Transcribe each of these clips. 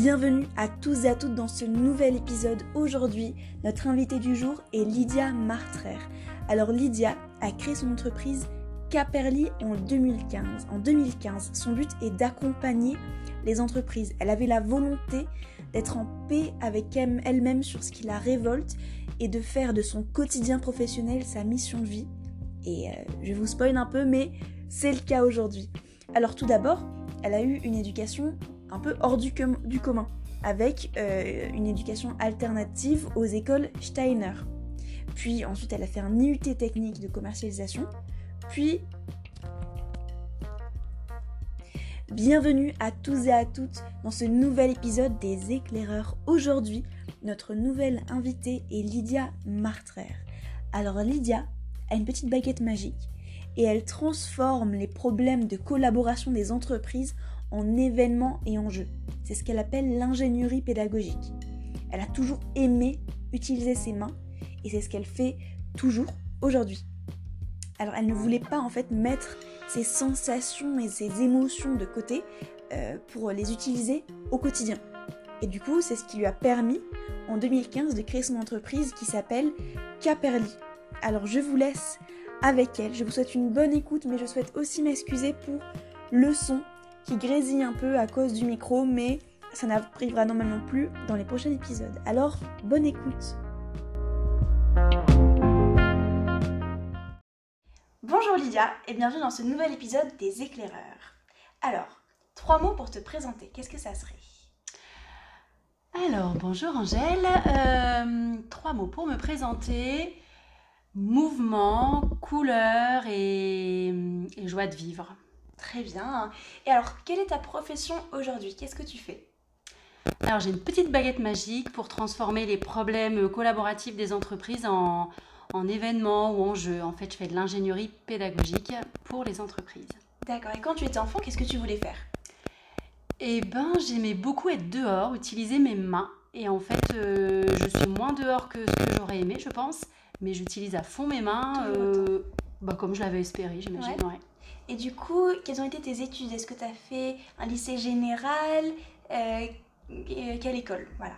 Bienvenue à tous et à toutes dans ce nouvel épisode. Aujourd'hui, notre invitée du jour est Lydia Martrer. Alors Lydia a créé son entreprise Caperly en 2015. En 2015, son but est d'accompagner les entreprises. Elle avait la volonté d'être en paix avec elle-même sur ce qui la révolte et de faire de son quotidien professionnel sa mission de vie. Et euh, je vous spoil un peu, mais c'est le cas aujourd'hui. Alors tout d'abord, elle a eu une éducation un peu hors du, commun, avec euh, une éducation alternative aux écoles Steiner. Puis ensuite, elle a fait un IUT technique de commercialisation. Puis, bienvenue à tous et à toutes dans ce nouvel épisode des éclaireurs. Aujourd'hui, notre nouvelle invitée est Lydia Martrer. Alors Lydia a une petite baguette magique et elle transforme les problèmes de collaboration des entreprises en événements et en jeux. C'est ce qu'elle appelle l'ingénierie pédagogique. Elle a toujours aimé utiliser ses mains et c'est ce qu'elle fait toujours aujourd'hui. Alors elle ne voulait pas en fait mettre ses sensations et ses émotions de côté euh, pour les utiliser au quotidien. Et du coup, c'est ce qui lui a permis en 2015 de créer son entreprise qui s'appelle Caperly. Alors je vous laisse avec elle. Je vous souhaite une bonne écoute, mais je souhaite aussi m'excuser pour le son qui grésille un peu à cause du micro, mais ça n'arrivera normalement plus dans les prochains épisodes. Alors, bonne écoute Bonjour Lydia et bienvenue dans ce nouvel épisode des éclaireurs. Alors, trois mots pour te présenter, qu'est-ce que ça serait? Alors, bonjour Angèle, euh, trois mots pour me présenter. Mouvement, couleur et joie de vivre. Très bien. Et alors, quelle est ta profession aujourd'hui? Qu'est-ce que tu fais? Alors, j'ai une petite baguette magique pour transformer les problèmes collaboratifs des entreprises en, en événements ou en jeux. En fait, je fais de l'ingénierie pédagogique pour les entreprises. D'accord. Et quand tu étais enfant, qu'est-ce que tu voulais faire? Eh ben, j'aimais beaucoup être dehors, utiliser mes mains. Et en fait, euh, je suis moins dehors que ce que j'aurais aimé, je pense. Mais j'utilise à fond mes mains, euh, bah, comme je l'avais espéré, j'imagine. Ouais. Et du coup, quelles ont été tes études? Est-ce que tu as fait un lycée général? Euh, Quelle école? Voilà.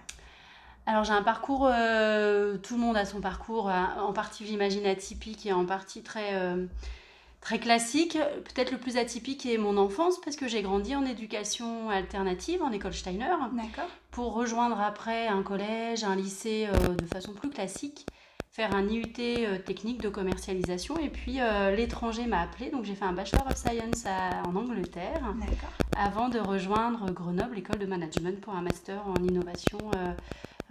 Alors j'ai un parcours, euh, tout le monde a son parcours, euh, en partie j'imagine atypique et en partie très, très classique. Peut-être le plus atypique est mon enfance parce que j'ai grandi en éducation alternative, en école Steiner. Pour rejoindre après un collège, un lycée de façon plus classique faire un IUT euh, technique de commercialisation. Et puis euh, l'étranger m'a appelé, donc j'ai fait un Bachelor of Science en Angleterre avant de rejoindre Grenoble, l'école de management, pour un master en innovation. Euh,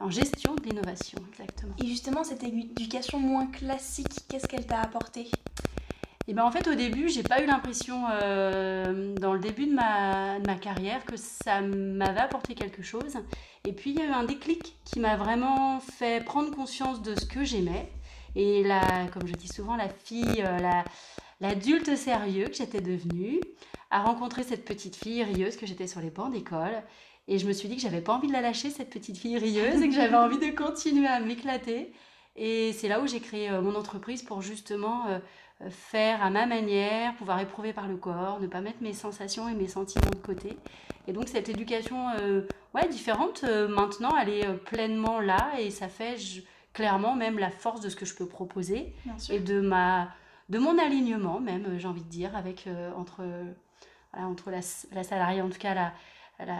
en gestion de l'innovation, exactement. Et justement, cette éducation moins classique, qu'est-ce qu'elle t'a apporté? Et ben en fait, au début, j'ai pas eu l'impression, euh, dans le début de ma, carrière, que ça m'avait apporté quelque chose. Et puis, il y a eu un déclic qui m'a vraiment fait prendre conscience de ce que j'aimais. Et là, comme je dis souvent, la fille, euh, la, l'adulte sérieux que j'étais devenue, a rencontré cette petite fille rieuse que j'étais sur les bancs d'école. Et je me suis dit que j'avais pas envie de la lâcher, cette petite fille rieuse, et que j'avais envie de continuer à m'éclater. Et c'est là où j'ai créé euh, mon entreprise pour justement faire à ma manière, pouvoir éprouver par le corps, ne pas mettre mes sensations et mes sentiments de côté. Et donc cette éducation euh, ouais, différente, euh, maintenant, elle est euh, pleinement là et ça fait clairement même la force de ce que je peux proposer et de, ma, de mon alignement même, j'ai envie de dire, avec, entre, entre la, la, salariée, en tout cas la,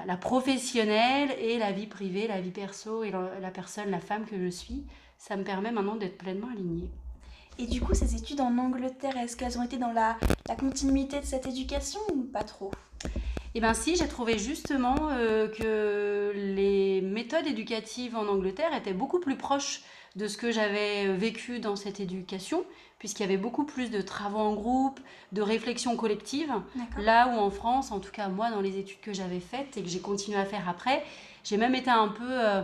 la, professionnelle et la vie privée, la vie perso et la, la personne, la femme que je suis. Ça me permet maintenant d'être pleinement alignée. Et du coup, ces études en Angleterre, est-ce qu'elles ont été dans la, continuité de cette éducation ou pas trop? Eh bien si, j'ai trouvé justement euh, que les méthodes éducatives en Angleterre étaient beaucoup plus proches de ce que j'avais vécu dans cette éducation, puisqu'il y avait beaucoup plus de travaux en groupe, de réflexion collective. Là où en France, en tout cas moi dans les études que j'avais faites et que j'ai continué à faire après, j'ai même été un peu... Euh,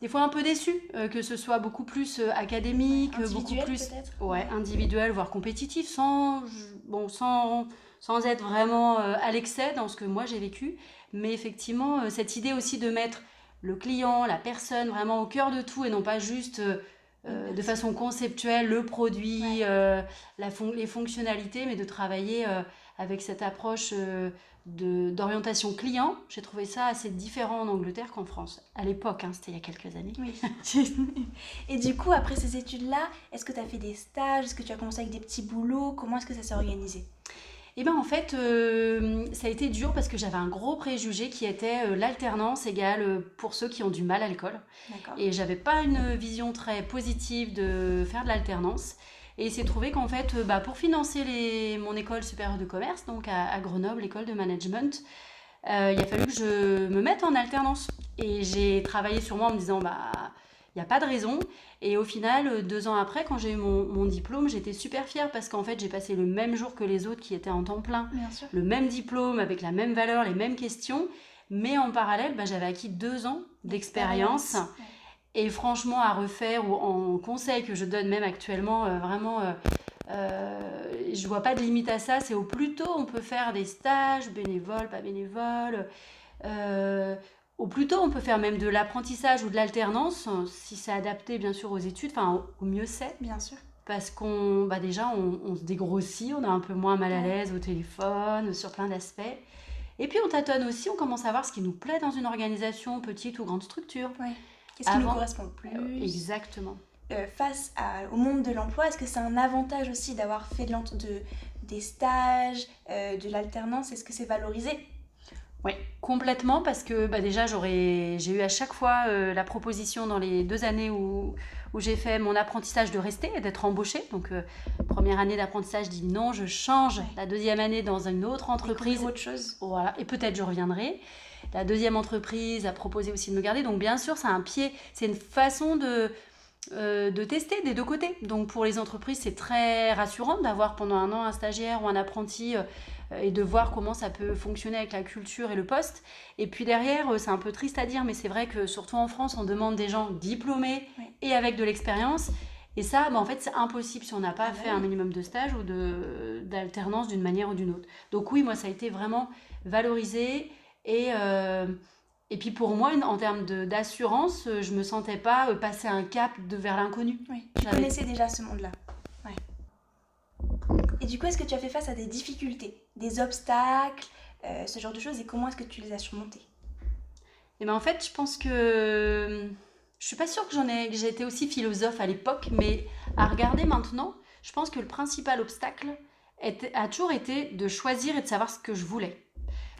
des fois un peu déçu euh, que ce soit beaucoup plus euh, académique, beaucoup plus ouais, individuel, voire compétitif, sans, bon, sans, sans être vraiment euh, à l'excès dans ce que moi j'ai vécu. Mais effectivement, cette idée aussi de mettre le client, la personne vraiment au cœur de tout et non pas juste euh, de façon conceptuelle le produit, euh, la les fonctionnalités, mais de travailler euh, avec cette approche d'orientation client. J'ai trouvé ça assez différent en Angleterre qu'en France. À l'époque, hein, c'était il y a quelques années. Et du coup, après ces études-là, est-ce que tu as fait des stages? Est-ce que tu as commencé avec des petits boulots? Comment est-ce que ça s'est organisé? Eh bien en fait, ça a été dur parce que j'avais un gros préjugé qui était l'alternance égale pour ceux qui ont du mal à l'école. Et j'avais pas une vision très positive de faire de l'alternance. Et il s'est trouvé qu'en fait, bah, pour financer les, mon école supérieure de commerce, donc à, Grenoble, l'école de management, il a fallu que je me mette en alternance. Et j'ai travaillé sur moi en me disant, bah, il n'y a pas de raison. Et au final, euh, deux ans après, quand j'ai eu mon, diplôme, j'étais super fière parce qu'en fait, j'ai passé le même jour que les autres qui étaient en temps plein. Le même diplôme, avec la même valeur, les mêmes questions. Mais en parallèle, bah, j'avais acquis deux ans d'expérience. Et franchement, à refaire ou en conseil que je donne même actuellement, euh, vraiment, euh, euh, je vois pas de limite à ça. C'est au plus tôt, on peut faire des stages, bénévoles, pas bénévoles. Euh, au plus tôt, on peut faire même de l'apprentissage ou de l'alternance, si c'est adapté bien sûr aux études, enfin au mieux c'est. Bien sûr. Parce qu'on, bah déjà, on, se dégrossit, on a un peu moins mal à l'aise au téléphone, sur plein d'aspects. Et puis on tâtonne aussi, on commence à voir ce qui nous plaît dans une organisation, petite ou grande structure. Oui. Qu'est-ce qui nous correspond le plus euh, Exactement. Euh, face au monde de l'emploi, est-ce que c'est un avantage aussi d'avoir fait de, de, des stages, euh, de l'alternance? Est-ce que c'est valorisé? Oui, complètement, parce que bah, déjà, j'ai eu à chaque fois euh, la proposition dans les deux années où, où j'ai fait mon apprentissage de rester et d'être embauchée. Donc, euh, première année d'apprentissage, je dis non, je change. La deuxième année, dans une autre entreprise. autre chose. Voilà, et peut-être je reviendrai. La deuxième entreprise a proposé aussi de me garder. Donc, bien sûr, c'est un pied, c'est une façon de, euh, de tester des deux côtés. Donc, pour les entreprises, c'est très rassurant d'avoir pendant un an un stagiaire ou un apprenti euh, et de voir comment ça peut fonctionner avec la culture et le poste. Et puis derrière, euh, c'est un peu triste à dire, mais c'est vrai que surtout en France, on demande des gens diplômés et avec de l'expérience. Et ça, bah, en fait, c'est impossible si on n'a pas ah fait un minimum de stage ou d'alternance d'une manière ou d'une autre. Donc oui, moi, ça a été vraiment valorisé. Et, euh, et puis pour moi, en termes d'assurance, je me sentais pas passer un cap de vers l'inconnu. Oui. Tu connaissais déjà ce monde-là. Et du coup, est-ce que tu as fait face à des difficultés, des obstacles, euh, ce genre de choses, et comment est-ce que tu les as surmontés Et eh ben en fait, je pense que je suis pas sûre que j'en ai, que j'ai été aussi philosophe à l'époque, mais à regarder maintenant, je pense que le principal obstacle a toujours été de choisir et de savoir ce que je voulais.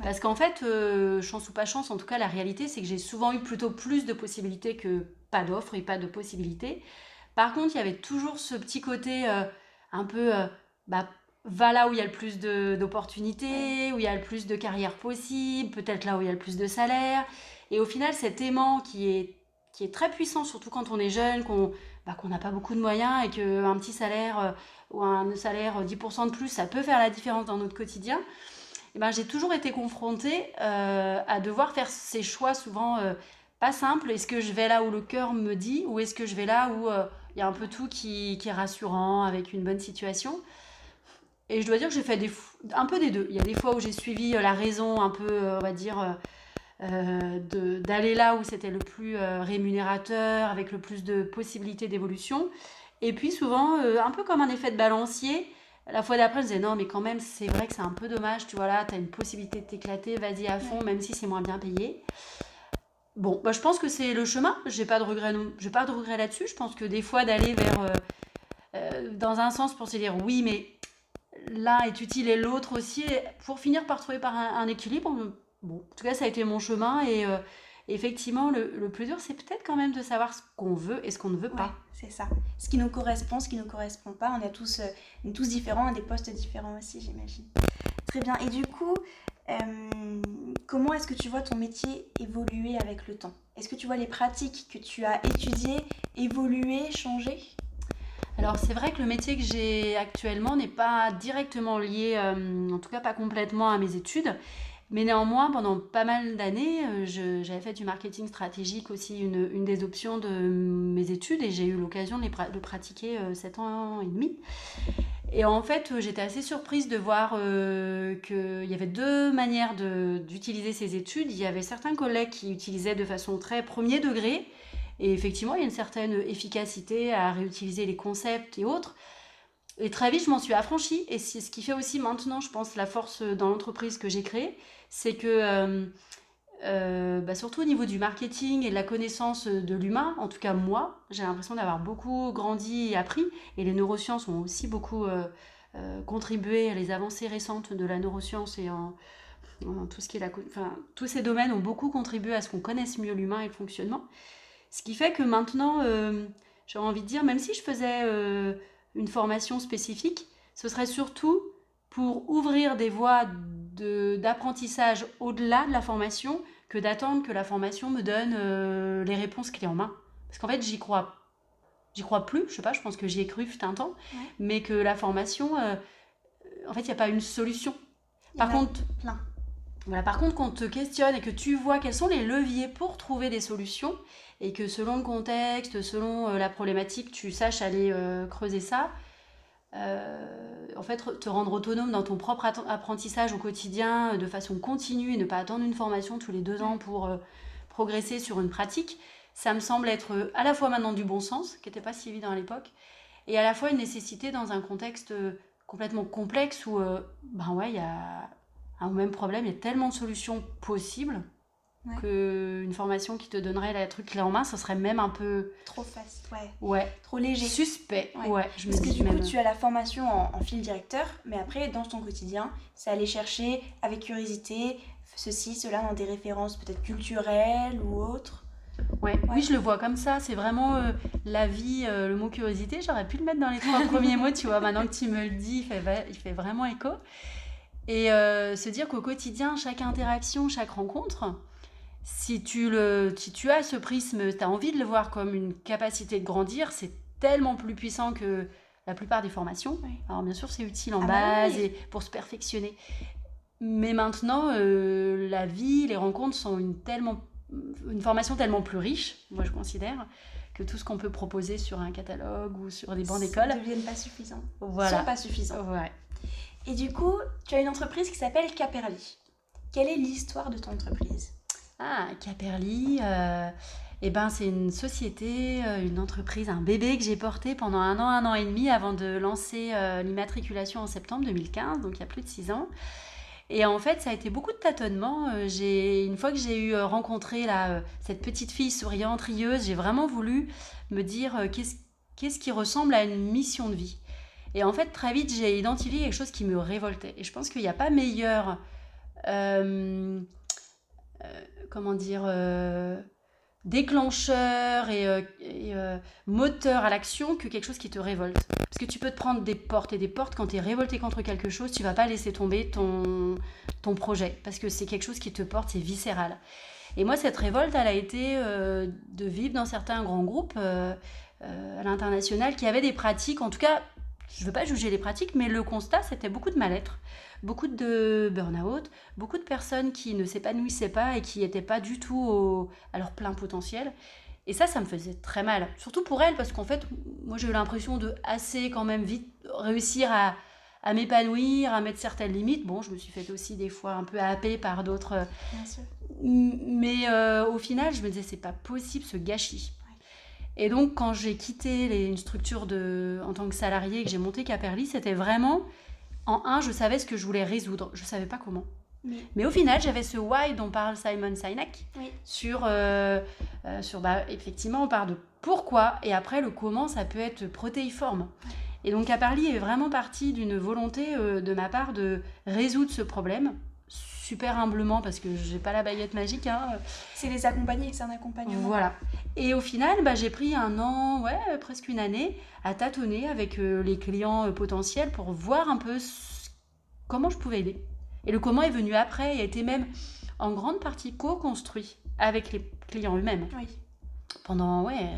Parce qu'en fait, euh, chance ou pas chance, en tout cas, la réalité, c'est que j'ai souvent eu plutôt plus de possibilités que pas d'offres et pas de possibilités. Par contre, il y avait toujours ce petit côté euh, un peu bah, va là où il y a le plus d'opportunités, où il y a le plus de carrières possibles, peut-être là où il y a le plus de salaire. Et au final, cet aimant qui est, qui est très puissant, surtout quand on est jeune, qu'on bah, n'a pas beaucoup de moyens et qu'un petit salaire euh, ou un salaire 10% de plus, ça peut faire la différence dans notre quotidien. Et ben, j'ai toujours été confrontée euh, à devoir faire ces choix souvent euh, pas simples. Est-ce que je vais là où le cœur me dit ou est-ce que je vais là où il y a un peu tout qui, est rassurant, avec une bonne situation? Et je dois dire que j'ai fait un peu des deux. Il y a des fois où j'ai suivi euh, la raison, un peu, euh, on va dire, euh, d'aller là où c'était le plus rémunérateur, avec le plus de possibilités d'évolution. Et puis souvent, un peu comme un effet de balancier, la fois d'après, je disais non, mais quand même, c'est vrai que c'est un peu dommage, tu vois là, tu as une possibilité de t'éclater, vas-y à fond, même si c'est moins bien payé. Bon, bah, je pense que c'est le chemin, j'ai pas de regret, j'ai pas de regret là-dessus. Je pense que des fois, d'aller vers, dans un sens pour se dire oui, mais l'un est utile et l'autre aussi, pour finir par trouver par un, équilibre. Bon, en tout cas, ça a été mon chemin et euh, effectivement, le, plus dur, c'est peut-être quand même de savoir ce qu'on veut et ce qu'on ne veut pas. c'est ça. Ce qui nous correspond, ce qui ne nous correspond pas. On est tous, euh, tous différents, on a des postes différents aussi, j'imagine. Très bien. Et du coup, euh, comment est-ce que tu vois ton métier évoluer avec le temps? Est-ce que tu vois les pratiques que tu as étudiées évoluer, changer? Alors c'est vrai que le métier que j'ai actuellement n'est pas directement lié, euh, en tout cas pas complètement à mes études. Mais néanmoins, pendant pas mal d'années, euh, j'avais fait du marketing stratégique aussi une, des options de mes études et j'ai eu l'occasion de, pratiquer 7 euh, ans et demi. Et en fait, j'étais assez surprise de voir qu'il y avait deux manières d'utiliser ces études. Il y avait certains collègues qui utilisaient de façon très premier degré Et effectivement, il y a une certaine efficacité à réutiliser les concepts et autres. Et très vite, je m'en suis affranchie. Et ce qui fait aussi maintenant, je pense, la force dans l'entreprise que j'ai créée, c'est que, euh, euh, bah, surtout au niveau du marketing et de la connaissance de l'humain, en tout cas moi, j'ai l'impression d'avoir beaucoup grandi et appris. Et les neurosciences ont aussi beaucoup euh, contribué à les avancées récentes de la neuroscience et en, tout ce qui est la, enfin, tous ces domaines ont beaucoup contribué à ce qu'on connaisse mieux l'humain et le fonctionnement. Ce qui fait que maintenant, j'ai envie de dire, même si je faisais une formation spécifique, ce serait surtout pour ouvrir des voies d'apprentissage au-delà de la formation que d'attendre que la formation me donne euh, les réponses clés en main. Parce qu'en fait, j'y crois. J'y crois plus, je sais pas, je pense que j'y ai cru fut un temps, mais que la formation, euh, en fait, il n'y a pas une solution. Par contre, plein. Voilà, par contre, quand on te questionne et que tu vois quels sont les leviers pour trouver des solutions, et que selon le contexte, selon euh, la problématique, tu saches aller euh, creuser ça. Euh, en fait, te rendre autonome dans ton propre apprentissage au quotidien de façon continue et ne pas attendre une formation tous les deux ans pour progresser sur une pratique, ça me semble être à la fois maintenant du bon sens, qui n'était pas si évident à l'époque, et à la fois une nécessité dans un contexte complètement complexe où, ben ouais, il y a un même problème, il y a tellement de solutions possibles qu'une formation qui te donnerait la truc clé en main, ce serait même un peu. Trop facile, ouais. Ouais. Trop léger. Suspect, ouais. je Parce que du coup, tu as la formation en, fil directeur, mais après, dans ton quotidien, c'est aller chercher avec curiosité ceci, cela dans des références peut-être culturelles ou autres. Ouais. Oui, je le vois comme ça. C'est vraiment euh, la vie, euh, le mot curiosité. J'aurais pu le mettre dans les trois premiers mots, tu vois. Maintenant que tu me le dis, il fait, il fait vraiment écho. Et euh, se dire qu'au quotidien, chaque interaction, chaque rencontre, si tu, le, si tu as ce prisme, tu as envie de le voir comme une capacité de grandir, c'est tellement plus puissant que la plupart des formations. Alors bien sûr, c'est utile en ah bah base et pour se perfectionner. Mais maintenant, euh, la vie, les rencontres sont une, tellement, une formation tellement plus riche, moi je considère, que tout ce qu'on peut proposer sur un catalogue ou sur des bancs d'école. ne deviennent pas suffisants. Voilà. sont pas suffisants. Ouais. Et du coup, tu as une entreprise qui s'appelle Caperli. Quelle est l'histoire de ton entreprise? Ah, Caperli, euh, eh ben, c'est une société, euh, une entreprise, un bébé que j'ai porté pendant un an, un an et demi avant de lancer euh, l'immatriculation en septembre 2015, donc il y a plus de six ans. Et en fait, ça a été beaucoup de tâtonnements. J'ai, une fois que j'ai eu rencontré là, cette petite fille souriante, rieuse, j'ai vraiment voulu me dire qu'est-ce, qu'est-ce qui ressemble à une mission de vie. Et en fait, très vite, j'ai identifié quelque chose qui me révoltait. Et je pense qu'il n'y a pas meilleur comment dire, euh, déclencheur et, euh, euh, moteur à l'action que quelque chose qui te révolte. Parce que tu peux te prendre des portes et des portes quand tu es révolté contre quelque chose, tu vas pas laisser tomber ton, ton projet parce que c'est quelque chose qui te porte, c'est viscéral. Et moi, cette révolte, elle a été de vivre dans certains grands groupes à l'international qui avaient des pratiques, en tout cas, je ne veux pas juger les pratiques, mais le constat, c'était beaucoup de mal-être beaucoup de burn-out, beaucoup de personnes qui ne s'épanouissaient pas et qui n'étaient pas du tout à leur plein potentiel. Et ça, ça me faisait très mal. Surtout pour elles, parce qu'en fait, moi j'ai eu l'impression de assez quand même vite réussir à, m'épanouir, à mettre certaines limites. Bon, je me suis fait aussi des fois un peu happer par d'autres. Mais euh, au final, je me disais, c'est pas possible ce gâchis. Et donc, quand j'ai quitté une structure de, en tant que salarié et que j'ai monté Caperli, c'était vraiment en un, je savais ce que je voulais résoudre. Je ne savais pas comment. Mais au final, j'avais ce why dont parle Simon Sinek sur, euh, euh, sur bah, effectivement, on parle de pourquoi et après le comment, ça peut être protéiforme. Et donc, Aparli est vraiment parti d'une volonté euh, de ma part de résoudre ce problème super humblement parce que j'ai pas la baguette magique. Hein. C'est les accompagner, c'est un accompagnement. Voilà. Et au final, bah, j'ai pris un an, ouais, presque une année, à tâtonner avec euh, les clients euh, potentiels pour voir un peu comment je pouvais aider. Et le comment est venu après et a été même en grande partie co-construit avec les clients eux-mêmes. Oui. Pendant, ouais,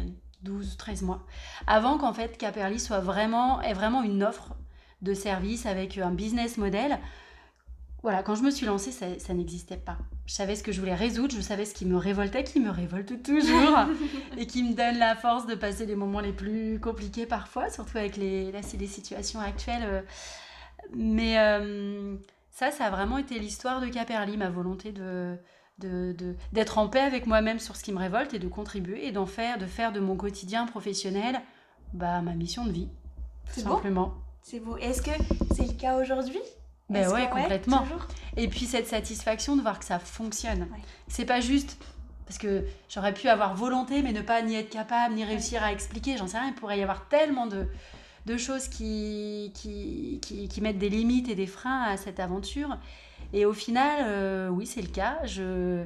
12, 13 mois. Avant qu'en fait Caperli soit vraiment, est vraiment une offre de service avec un business model voilà, quand je me suis lancée, ça, n'existait pas. Je savais ce que je voulais résoudre, je savais ce qui me révoltait, qui me révolte toujours, et qui me donne la force de passer les moments les plus compliqués parfois, surtout avec les, les situations actuelles. Euh. Mais euh, ça, ça a vraiment été l'histoire de Caperli, ma volonté de, d'être en paix avec moi-même sur ce qui me révolte et de contribuer et d'en faire, de faire de mon quotidien professionnel bah, ma mission de vie. Tout simplement. C'est beau. Est-ce que c'est le cas aujourd'hui? Ben ouais, complètement. et puis cette satisfaction de voir que ça fonctionne. C'est pas juste parce que j'aurais pu avoir volonté mais ne pas ni être capable ni réussir à expliquer, j'en sais rien, il pourrait y avoir tellement de, de choses qui qui, qui, qui, mettent des limites et des freins à cette aventure. Et au final, euh, oui, c'est le cas. Je,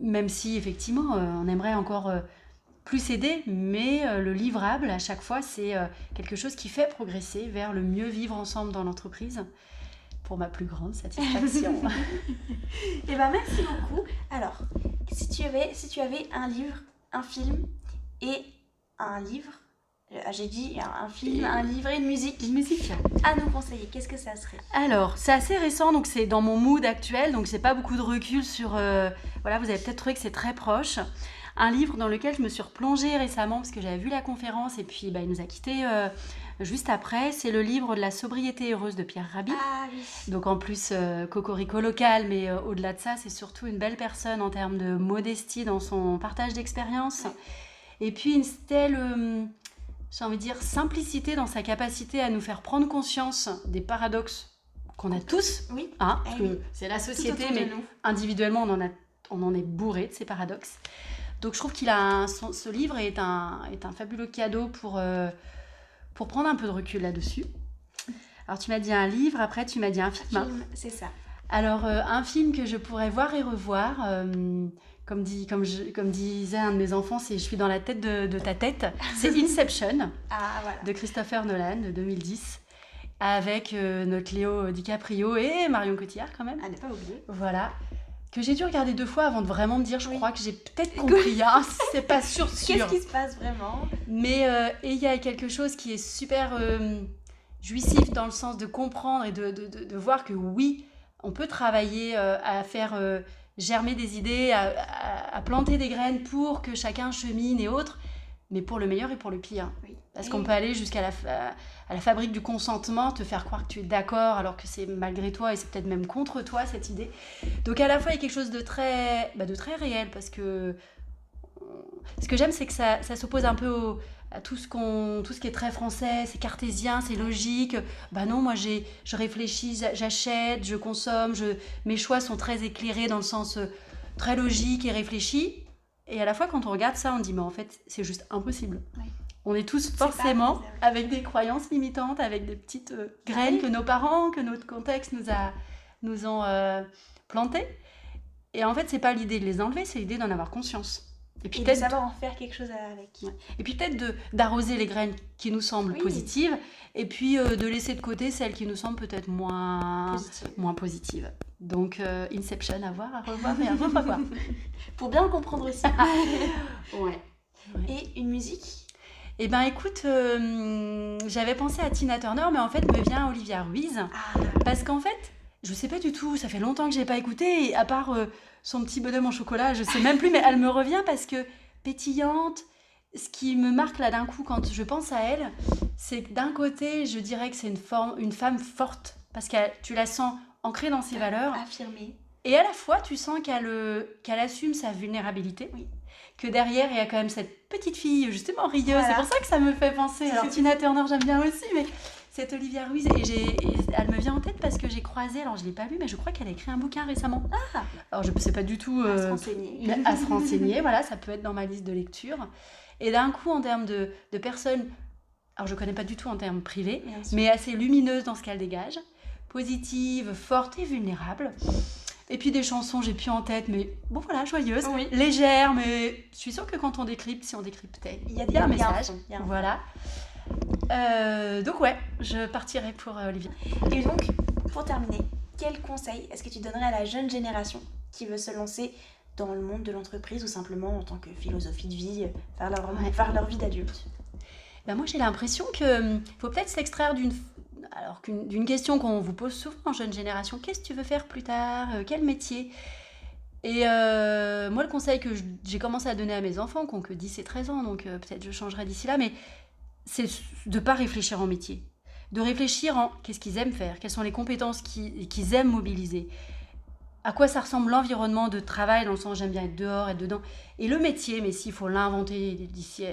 même si effectivement, euh, on aimerait encore euh, plus aider, mais le livrable à chaque fois, c'est quelque chose qui fait progresser vers le mieux vivre ensemble dans l'entreprise pour ma plus grande satisfaction. et eh ben merci beaucoup. Alors, si tu avais, si tu avais un livre, un film et un livre euh, j'ai dit un film, un livre et une musique. Une musique. À nous conseiller, qu'est-ce que ça serait? Alors, c'est assez récent, donc c'est dans mon mood actuel, donc c'est pas beaucoup de recul sur. Euh, voilà, vous avez peut-être trouvé que c'est très proche. Un livre dans lequel je me suis replongée récemment parce que j'avais vu la conférence et puis bah, il nous a quittés euh, juste après. C'est le livre de la sobriété heureuse de Pierre Rabhi. Ah, oui. Donc en plus, cocorico local, mais au-delà de ça, c'est surtout une belle personne en termes de modestie dans son partage d'expérience. Et puis une telle j'ai envie de dire, simplicité dans sa capacité à nous faire prendre conscience des paradoxes qu'on a tous. Oui. Hein, que c'est la société, mais individuellement, on en, a, on en est bourré de ces paradoxes. Donc je trouve qu'il a ce livre est un, est un fabuleux cadeau pour, euh, pour prendre un peu de recul là-dessus. Alors tu m'as dit un livre, après tu m'as dit un film. Un film, c'est ça. Alors euh, un film que je pourrais voir et revoir, euh, comme, dit, comme, je, comme disait un de mes enfants, c'est Je suis dans la tête de, ta tête. C'est Inception ah, de Christopher Nolan de 2010 avec euh, notre Léo DiCaprio et Marion Cotillard quand même. À ne pas oublier. Voilà. Que j'ai dû regarder deux fois avant de vraiment me dire, je crois que j'ai peut-être compris, hein, c'est pas sûr, sûr. Qu'est-ce qui se passe vraiment? Mais euh, il y a quelque chose qui est super euh, jouissif dans le sens de comprendre et de, de, de, voir que oui, on peut travailler à faire germer des idées, à, planter des graines pour que chacun chemine et autres, mais pour le meilleur et pour le pire. Parce qu'on peut aller jusqu'à la, à la fabrique du consentement, te faire croire que tu es d'accord alors que c'est malgré toi et c'est peut-être même contre toi cette idée. Donc à la fois il y a quelque chose de très, bah, de très réel parce que ce que j'aime c'est que ça, ça s'oppose un peu au, à tout ce, qu'on, tout ce qui est très français, c'est cartésien, c'est logique. Bah non, moi j'ai, je réfléchis, j'achète, je consomme, je, mes choix sont très éclairés dans le sens euh, très logique et réfléchi. Et à la fois, quand on regarde ça, on dit, mais en fait, c'est juste impossible. On est tous forcément avec des croyances limitantes, avec des petites euh, graines que nos parents, que notre contexte nous, a, nous ont euh, plantées. Et en fait, c'est pas l'idée de les enlever, c'est l'idée d'en avoir conscience. Et puis peut-être savoir en faire quelque chose avec. Et puis peut-être d'arroser les graines qui nous semblent positives et puis euh, de laisser de côté celles qui nous semblent peut-être moins, moins positives. Donc euh, Inception à voir, à revoir et à revoir. Pour bien le comprendre aussi. ouais. Et une musique? Eh ben écoute, euh, j'avais pensé à Tina Turner, mais en fait me vient Olivia Ruiz. Ah. Parce qu'en fait, je sais pas du tout, ça fait longtemps que j'ai pas écouté, et à part son petit bonhomme en chocolat, je sais même plus, mais elle me revient parce que pétillante. Ce qui me marque là d'un coup quand je pense à elle, c'est que d'un côté, je dirais que c'est une, forme, une femme forte parce que tu la sens ancrée dans ses valeurs. Affirmée. Et à la fois, tu sens qu'elle euh, qu'elle assume sa vulnérabilité. Oui. Que derrière, il y a quand même cette petite fille, justement, rieuse. C'est pour ça que ça me fait penser. Alors, Tina Turner, j'aime bien aussi, mais c'est Olivia Ruiz et, j'ai, elle me vient en tête parce que j'ai croisé, alors je ne l'ai pas lu, mais je crois qu'elle a écrit un bouquin récemment. Ah Alors je ne sais pas du tout. à se euh, renseigner. À se renseigner, voilà, ça peut être dans ma liste de lecture. Et d'un coup, en termes de, de personnes, alors je ne connais pas du tout en termes privés, mais assez lumineuse dans ce qu'elle dégage, positive, forte et vulnérable. Et puis des chansons, j'ai plus en tête, mais bon voilà, joyeuses, légères, mais je suis sûre que quand on décrypte, si on décryptait, il y a, y a un message. Voilà. Euh, donc ouais, je partirai pour euh, Olivier. Et donc, pour terminer, quel conseil est-ce que tu donnerais à la jeune génération qui veut se lancer dans le monde de l'entreprise ou simplement en tant que philosophie de vie, faire leur, leur vie d'adulte? Ben Moi, j'ai l'impression qu'il faut peut-être s'extraire d'une alors d'une question qu'on vous pose souvent en jeune génération, qu'est-ce que tu veux faire plus tard euh, Quel métier? Et moi, le conseil que j'ai commencé à donner à mes enfants, qui ont que 10 et 13 ans, donc peut-être je changerai d'ici là, mais c'est de ne pas réfléchir en métier. De réfléchir en qu'est-ce qu'ils aiment faire, quelles sont les compétences qu'ils aiment mobiliser. à quoi ça ressemble l'environnement de travail, dans le sens j'aime bien être dehors, être dedans. Et le métier, mais s'il faut l'inventer d'ici,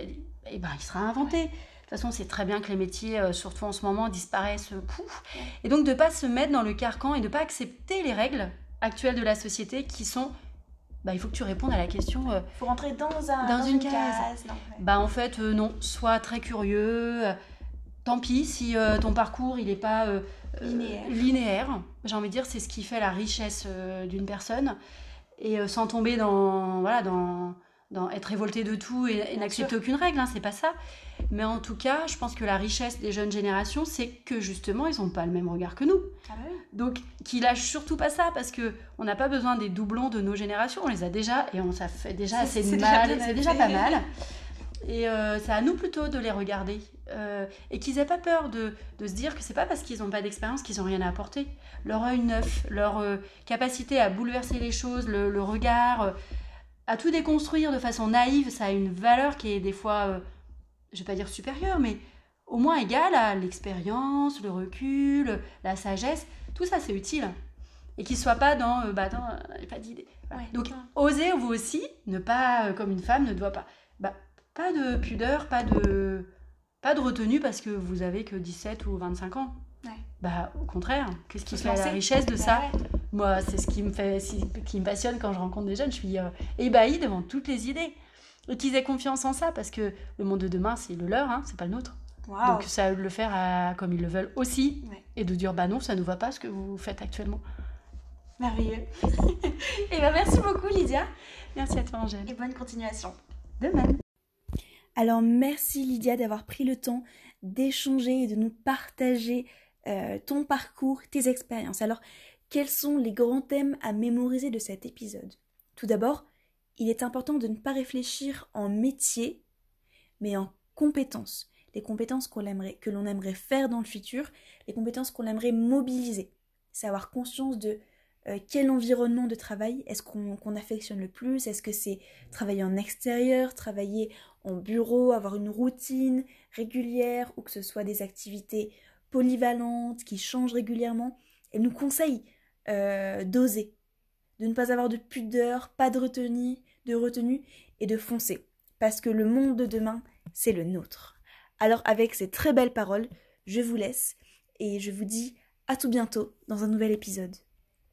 eh ben, il sera inventé. De toute façon, c'est très bien que les métiers, euh, surtout en ce moment, disparaissent. Pouf. Et donc de ne pas se mettre dans le carcan et de ne pas accepter les règles actuelles de la société qui sont bah, il faut que tu répondes à la question. Il euh, faut rentrer dans, un, dans, une, case. Bah, en fait, euh, non. Sois très curieux. tant pis si ton parcours, il n'est pas linéaire. linéaire. J'ai envie de dire, c'est ce qui fait la richesse d'une personne. Et sans tomber dans, voilà, dans, dans être révolté de tout et, n'accepter aucune règle, hein, c'est pas ça. Mais en tout cas, je pense que la richesse des jeunes générations, c'est que justement, ils n'ont pas le même regard que nous. Ah bah Donc, qu'ils lâchent surtout pas ça, parce que on n'a pas besoin des doublons de nos générations, on les a déjà, et on ça fait déjà assez mal, c'est déjà pas mal. Et euh, c'est à nous plutôt de les regarder. Euh, et qu'ils aient pas peur de, de se dire que c'est pas parce qu'ils n'ont pas d'expérience qu'ils n'ont rien à apporter. Leur œil neuf, leur euh, capacité à bouleverser les choses, le, le regard, à tout déconstruire de façon naïve, ça a une valeur qui est des fois, euh, je vais pas dire supérieure, mais au moins égale à l'expérience, le recul, la sagesse. Tout ça, c'est utile. Et qu'il soit pas dans, euh, bah attends, euh, pas d'idée. Donc, osez vous aussi, ne pas, comme une femme ne doit pas. Bah, pas de pudeur, pas de, pas de retenue parce que vous avez que 17 ou 25 ans. Bah, au contraire, qu'est-ce qui fait la richesse de bah ça? Moi, c'est ce qui me, fait, qui me passionne quand je rencontre des jeunes. Je suis euh, ébahie devant toutes les idées. Et qu'ils aient confiance en ça, parce que le monde de demain, c'est le leur, hein, c'est pas le nôtre. Donc, ça de le faire comme ils le veulent aussi. Et de dire, bah non, ça ne va pas ce que vous faites actuellement. Merveilleux. et ben merci beaucoup, Lydia. Merci à toi, Angèle. Et bonne continuation. De même. Alors, merci, Lydia, d'avoir pris le temps d'échanger et de nous partager euh, ton parcours, tes expériences. Alors, quels sont les grands thèmes à mémoriser de cet épisode? Tout d'abord, il est important de ne pas réfléchir en métier, mais en compétences. Les compétences qu'on aimerait, que l'on aimerait faire dans le futur, les compétences qu'on aimerait mobiliser. C'est avoir conscience de euh, quel environnement de travail est-ce qu'on affectionne le plus? Est-ce que c'est travailler en extérieur, travailler en bureau, avoir une routine régulière ou que ce soit des activités polyvalente, qui change régulièrement? Elle nous conseille euh, d'oser, de ne pas avoir de pudeur, pas de retenue, de retenue et de foncer. Parce que le monde de demain, c'est le nôtre. Alors avec ces très belles paroles, je vous laisse et je vous dis à tout bientôt dans un nouvel épisode.